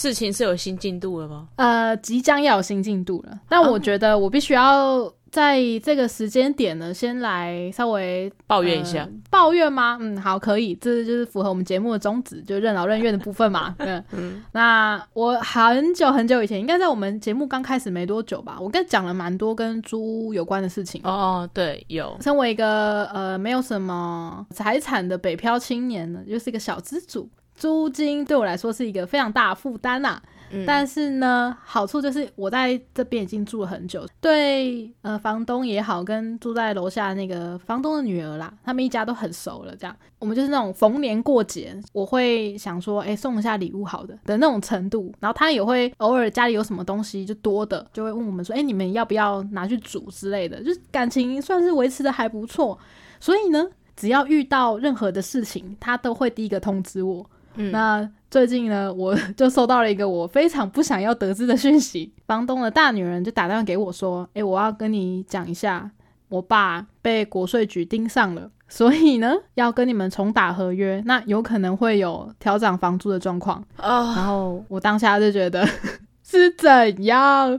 事情是有新进度了吗？呃，即将要有新进度了。那我觉得我必须要在这个时间点呢，先来稍微抱怨一下。抱怨吗？嗯，好，可以，这就是符合我们节目的宗旨，就任劳任怨的部分嘛。嗯嗯。那我很久很久以前，应该在我们节目刚开始没多久吧，我跟讲了蛮多跟猪有关的事情。哦，对，有。身为一个呃没有什么财产的北漂青年呢，又是一个小资主。租金对我来说是一个非常大的负担呐，但是呢，好处就是我在这边已经住了很久，对呃房东也好，跟住在楼下那个房东的女儿啦，他们一家都很熟了。这样，我们就是那种逢年过节，我会想说，哎，送一下礼物好的的那种程度。然后他也会偶尔家里有什么东西就多的，就会问我们说，哎，你们要不要拿去煮之类的，就是感情算是维持的还不错。所以呢，只要遇到任何的事情，他都会第一个通知我。那最近呢，我就收到了一个我非常不想要得知的讯息。房东的大女人就打电话给我说：“诶，我要跟你讲一下，我爸被国税局盯上了，所以呢，要跟你们重打合约，那有可能会有调涨房租的状况。”然后我当下就觉得 是怎样？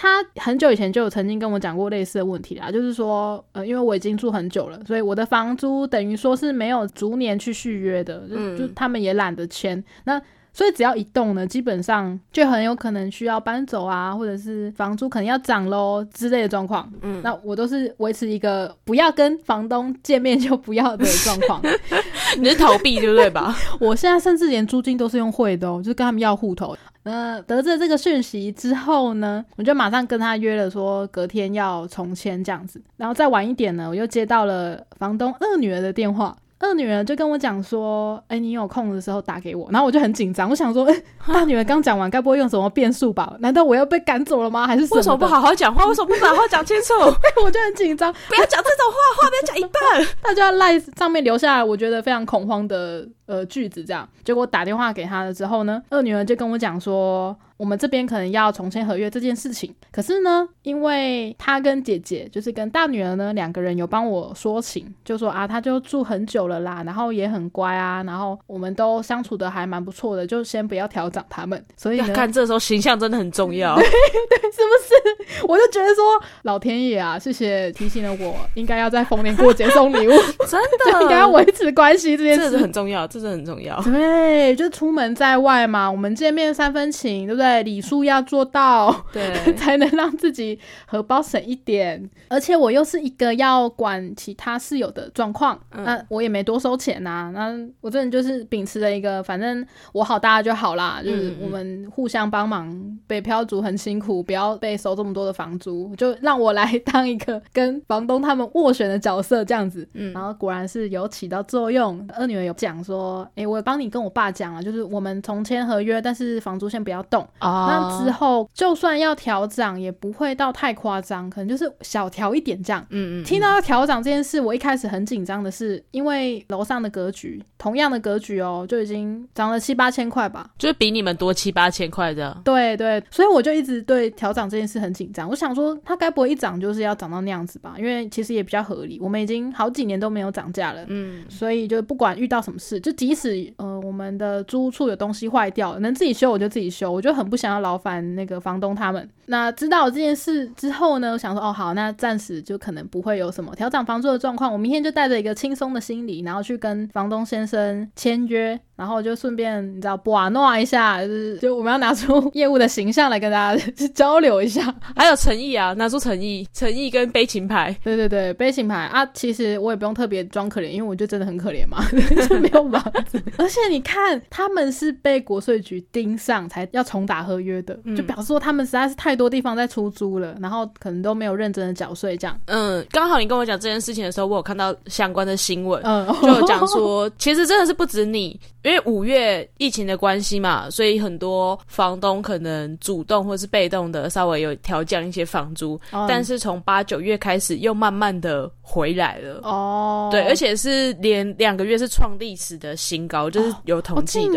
他很久以前就有曾经跟我讲过类似的问题啦，就是说，呃，因为我已经住很久了，所以我的房租等于说是没有逐年去续约的，就就他们也懒得签。那所以只要一动呢，基本上就很有可能需要搬走啊，或者是房租可能要涨喽之类的状况。嗯，那我都是维持一个不要跟房东见面就不要的状况。你是逃避对不对吧？我现在甚至连租金都是用汇的哦，就是跟他们要户头。那得知这个讯息之后呢，我就马上跟他约了，说隔天要重签这样子。然后再晚一点呢，我又接到了房东二女儿的电话。二女儿就跟我讲说：“哎，你有空的时候打给我。”然后我就很紧张，我想说：“ 哎，大女儿刚讲完，该不会用什么变数吧？难道我要被赶走了吗？还是为什么不好好讲话？为什么不把话讲清楚？” 我就很紧张，不要讲这种话，话不要讲一半，他就要赖上面留下来，我觉得非常恐慌的呃句子。这样，结果打电话给他了之后呢，二女儿就跟我讲说。我们这边可能要重签合约这件事情，可是呢，因为他跟姐姐，就是跟大女儿呢，两个人有帮我说情，就说啊，他就住很久了啦，然后也很乖啊，然后我们都相处的还蛮不错的，就先不要调整他们。所以看 这时候形象真的很重要，对，是不是？我就觉得说，老天爷啊，谢谢提醒了我，应该要在逢年过节送礼物，真的应该要维持关系这件事很重要，这是很重要。对，就出门在外嘛，我们见面三分情，对不对？礼数要做到，对，才能让自己荷包省一点。而且我又是一个要管其他室友的状况，那我也没多收钱呐。那我真的就是秉持了一个，反正我好大家就好啦，就是我们互相帮忙。北漂族很辛苦，不要被收这么多的房租，就让我来当一个跟房东他们斡旋的角色，这样子。嗯，然后果然是有起到作用。二女儿有讲说，哎，我帮你跟我爸讲了，就是我们重签合约，但是房租先不要动。那之后就算要调涨，也不会到太夸张，可能就是小调一点这样。嗯嗯。听到要调涨这件事，我一开始很紧张的是，因为楼上的格局，同样的格局哦，就已经涨了七八千块吧，就是比你们多七八千块的。对对，所以我就一直对调涨这件事很紧张。我想说，它该不会一涨就是要涨到那样子吧？因为其实也比较合理，我们已经好几年都没有涨价了。嗯。所以就不管遇到什么事，就即使呃我们的租处有东西坏掉，能自己修我就自己修，我就很。不想要劳烦那个房东他们。那知道这件事之后呢，我想说哦好，那暂时就可能不会有什么调整房租的状况。我明天就带着一个轻松的心理，然后去跟房东先生签约。然后就顺便你知道把诺一下，就是就我们要拿出业务的形象来跟大家交流一下，还有诚意啊，拿出诚意，诚意跟悲情牌，对对对，悲情牌。啊，其实我也不用特别装可怜，因为我就真的很可怜嘛，没有房子，而且你看他们是被国税局盯上才要重打合约的，就表示说他们实在是太多地方在出租了，然后可能都没有认真的缴税这样。嗯，刚好你跟我讲这件事情的时候，我有看到相关的新闻，嗯，就讲说其实真的是不止你。因为五月疫情的关系嘛，所以很多房东可能主动或是被动的稍微有调降一些房租，但是从八九月开始又慢慢的回来了。哦，对，而且是连两个月是创历史的新高，就是有统计的。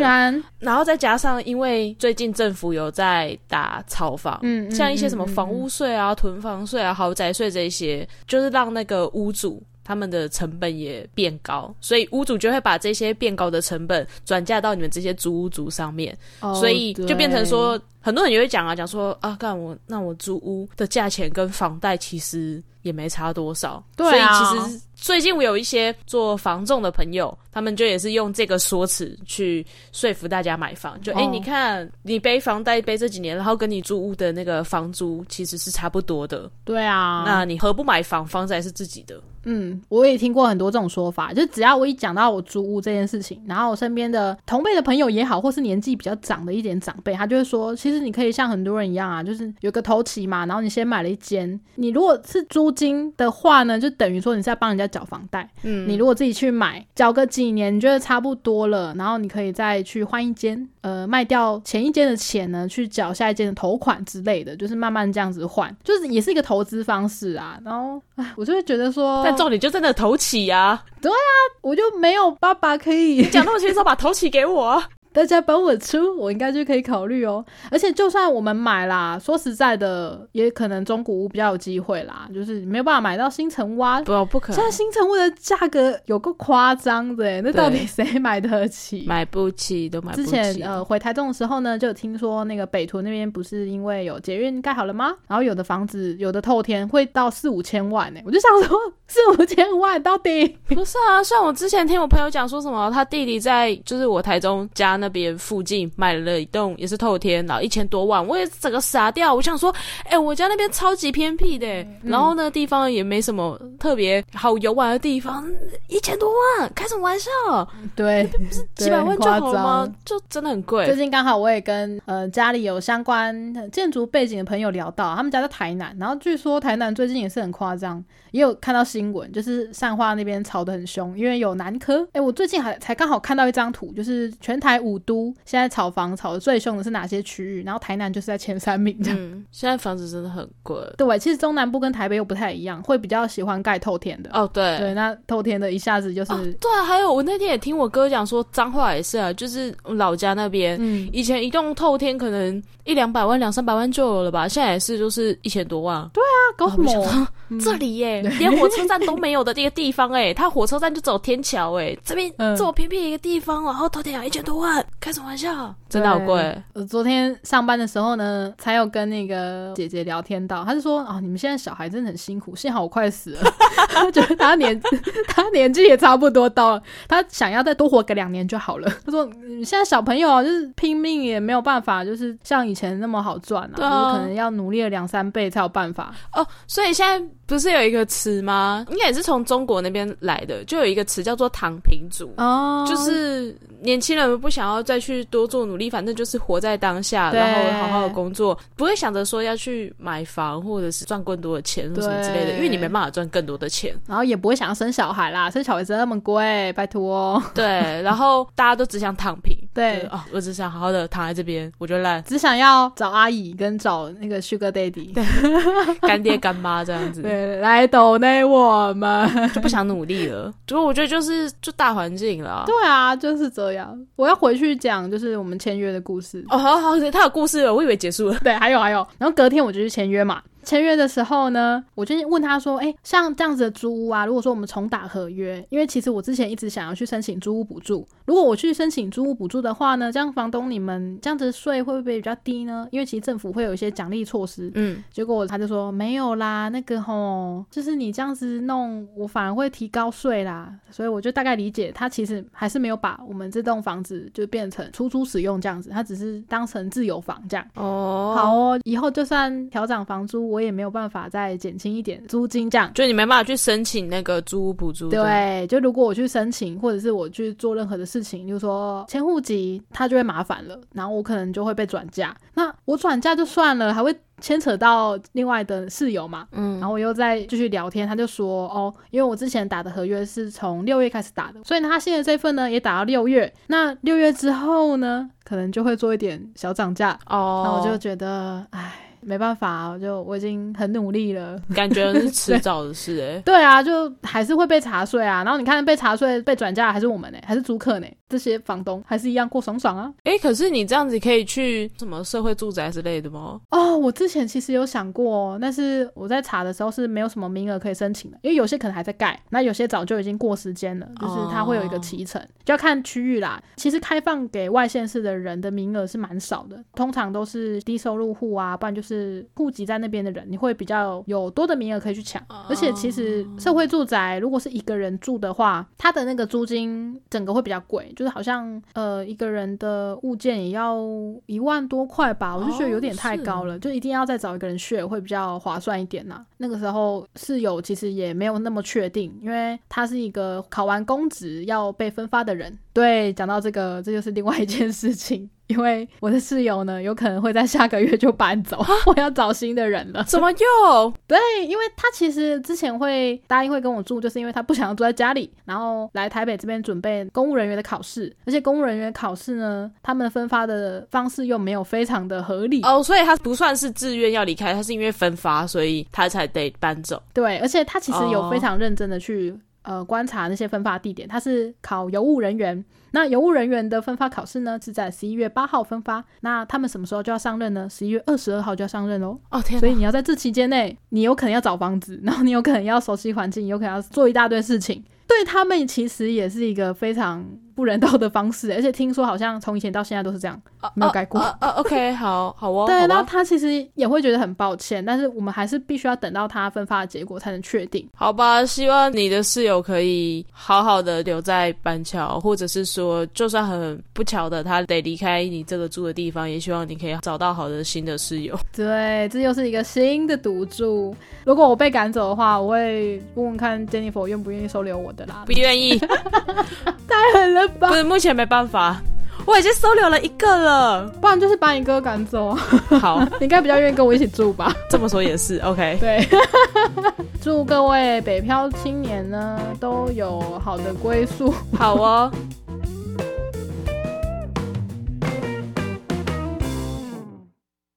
然后再加上，因为最近政府有在打炒房，嗯，像一些什么房屋税啊、囤房税啊、豪宅税这些，就是让那个屋主。他们的成本也变高，所以屋主就会把这些变高的成本转嫁到你们这些租屋族上面，所以就变成说，很多人也会讲啊，讲说啊，干我那我租屋的价钱跟房贷其实也没差多少，对所以其实。最近我有一些做房仲的朋友，他们就也是用这个说辞去说服大家买房。就哎，你看你背房贷背这几年，然后跟你租屋的那个房租其实是差不多的。对啊，那你何不买房？房子还是自己的。嗯，我也听过很多这种说法，就只要我一讲到我租屋这件事情，然后我身边的同辈的朋友也好，或是年纪比较长的一点长辈，他就会说，其实你可以像很多人一样啊，就是有个头期嘛，然后你先买了一间，你如果是租金的话呢，就等于说你是在帮人家缴房贷，嗯，你如果自己去买，缴个几年，你觉得差不多了，然后你可以再去换一间，呃，卖掉前一间的钱呢，去缴下一间的头款之类的，就是慢慢这样子换，就是也是一个投资方式啊。然后，哎，我就会觉得说。但重点就在那头起呀，对啊，我就没有爸爸可以讲那么清楚，把头起给我。大家帮我出，我应该就可以考虑哦。而且就算我们买啦，说实在的，也可能中古屋比较有机会啦，就是没有办法买到新城屋。不，不可能。现在新城屋的价格有够夸张的，那到底谁买得起？买不起都买不起。之前呃回台中的时候呢，就有听说那个北屯那边不是因为有捷运盖好了吗？然后有的房子有的透天会到四五千万呢。我就想说 四五千万到底不是啊？像我之前听我朋友讲说什么，他弟弟在就是我台中家。那边附近买了一栋也是透天，然后一千多万，我也整个傻掉。我想说，哎，我家那边超级偏僻的，然后那个地方也没什么特别好游玩的地方，一千多万，开什么玩笑？对，不是几百万就好了吗？就真的很贵。最近刚好我也跟呃家里有相关建筑背景的朋友聊到，他们家在台南，然后据说台南最近也是很夸张，也有看到新闻，就是善化那边吵得很凶，因为有南科。哎，我最近还才刚好看到一张图，就是全台五。五都现在炒房炒的最凶的是哪些区域？然后台南就是在前三名这样。现在房子真的很贵。对，其实中南部跟台北又不太一样，会比较喜欢盖透天的。哦，对对，那透天的一下子就是。对，还有我那天也听我哥讲说，脏话也是啊，就是老家那边，嗯，以前一栋透天可能一两百万、两三百万就有了吧，现在也是就是一千多万。对啊，搞什么？这里耶，连火车站都没有的这个地方哎，它火车站就走天桥哎，这边这么偏僻一个地方，然后透天要一千多万。开什么玩笑？真的好贵。我昨天上班的时候呢，才有跟那个姐姐聊天到，她就说：“啊，你们现在小孩真的很辛苦，幸好我快死了。”觉得他年 他年纪也差不多到了，他想要再多活个两年就好了。他说：“现在小朋友就是拼命也没有办法，就是像以前那么好赚啊，就是可能要努力了两三倍才有办法。”哦，所以现在不是有一个词吗？应该也是从中国那边来的，就有一个词叫做“躺平族”，哦，就是年轻人不想要。再去多做努力，反正就是活在当下，然后好好的工作，不会想着说要去买房或者是赚更多的钱什么之类的，因为你没办法赚更多的钱，然后也不会想要生小孩啦，生小孩这么贵，拜托。对，然后大家都只想躺平，对。哦，我只想好好的躺在这边，我就烂，只想要找阿姨跟找那个 Sugar Daddy，干爹干妈这样子，对，来抖内我们就不想努力了，所以我觉得就是就大环境了，对啊，就是这样，我要回去。讲就是我们签约的故事哦，好好，他有故事了，我以为结束了。对，还有还有，然后隔天我就去签约嘛。签约的时候呢，我就问他说：“哎，像这样子的租屋啊，如果说我们重打合约，因为其实我之前一直想要去申请租屋补助。如果我去申请租屋补助的话呢，这样房东你们这样子税会不会比较低呢？因为其实政府会有一些奖励措施。嗯，结果他就说没有啦，那个吼，就是你这样子弄，我反而会提高税啦。所以我就大概理解，他其实还是没有把我们这栋房子就变成出租使用这样子，他只是当成自由房这样。哦，好哦，以后就算调涨房租。我也没有办法再减轻一点租金，这样就你没办法去申请那个租屋补助。对，就如果我去申请，或者是我去做任何的事情，就是说迁户籍，他就会麻烦了，然后我可能就会被转嫁。那我转嫁就算了，还会牵扯到另外的室友嘛？嗯，然后我又再继续聊天，他就说哦，因为我之前打的合约是从六月开始打的，所以呢，他现在这份呢也打到六月。那六月之后呢，可能就会做一点小涨价哦。那我就觉得，唉。没办法，啊就我已经很努力了，感觉是迟早的事哎。对啊，就还是会被查税啊。然后你看被查税、被转嫁还是我们呢，还是租客呢？这些房东还是一样过爽爽啊。哎，可是你这样子可以去什么社会住宅之类的吗？哦，我之前其实有想过，但是我在查的时候是没有什么名额可以申请的，因为有些可能还在盖，那有些早就已经过时间了，就是它会有一个提成，就要看区域啦。其实开放给外县市的人的名额是蛮少的，通常都是低收入户啊，不然就是户籍在那边的人，你会比较有多的名额可以去抢。而且其实社会住宅如果是一个人住的话，它的那个租金整个会比较贵，就是好像呃一个人的物件也要一万多块吧，我就觉得有点太高了，就一定要再找一个人去会比较划算一点呐。那个时候室友其实也没有那么确定，因为他是一个考完公职要被分发的人。对，讲到这个，这就是另外一件事情。因为我的室友呢，有可能会在下个月就搬走，我要找新的人了。怎么又？对，因为他其实之前会答应会跟我住，就是因为他不想要住在家里，然后来台北这边准备公务人员的考试。而且公务人员考试呢，他们分发的方式又没有非常的合理哦，所以他不算是自愿要离开，他是因为分发，所以他才得搬走。对，而且他其实有非常认真的去呃观察那些分发地点，他是考邮务人员。那邮务人员的分发考试呢，是在十一月八号分发。那他们什么时候就要上任呢？十一月二十二号就要上任喽。哦天！所以你要在这期间内，你有可能要找房子，然后你有可能要熟悉环境，有可能要做一大堆事情。对他们其实也是一个非常不人道的方式，而且听说好像从以前到现在都是这样，没有改过。啊，OK，好好哦。对，然后他其实也会觉得很抱歉，但是我们还是必须要等到他分发的结果才能确定。好吧，希望你的室友可以好好的留在板桥，或者是说，就算很不巧的他得离开你这个住的地方，也希望你可以找到好的新的室友。对，这又是一个新的赌注。如果我被赶走的话，我会问问看 Jennifer 愿不愿意收留我的啦。不愿意，太狠了吧？不是，目前没办法，我已经收留了一个了，不然就是把你哥赶走。好，你应该比较愿意跟我一起住吧？这么说也是，OK。对，祝各位北漂青年呢都有好的归宿。好哦。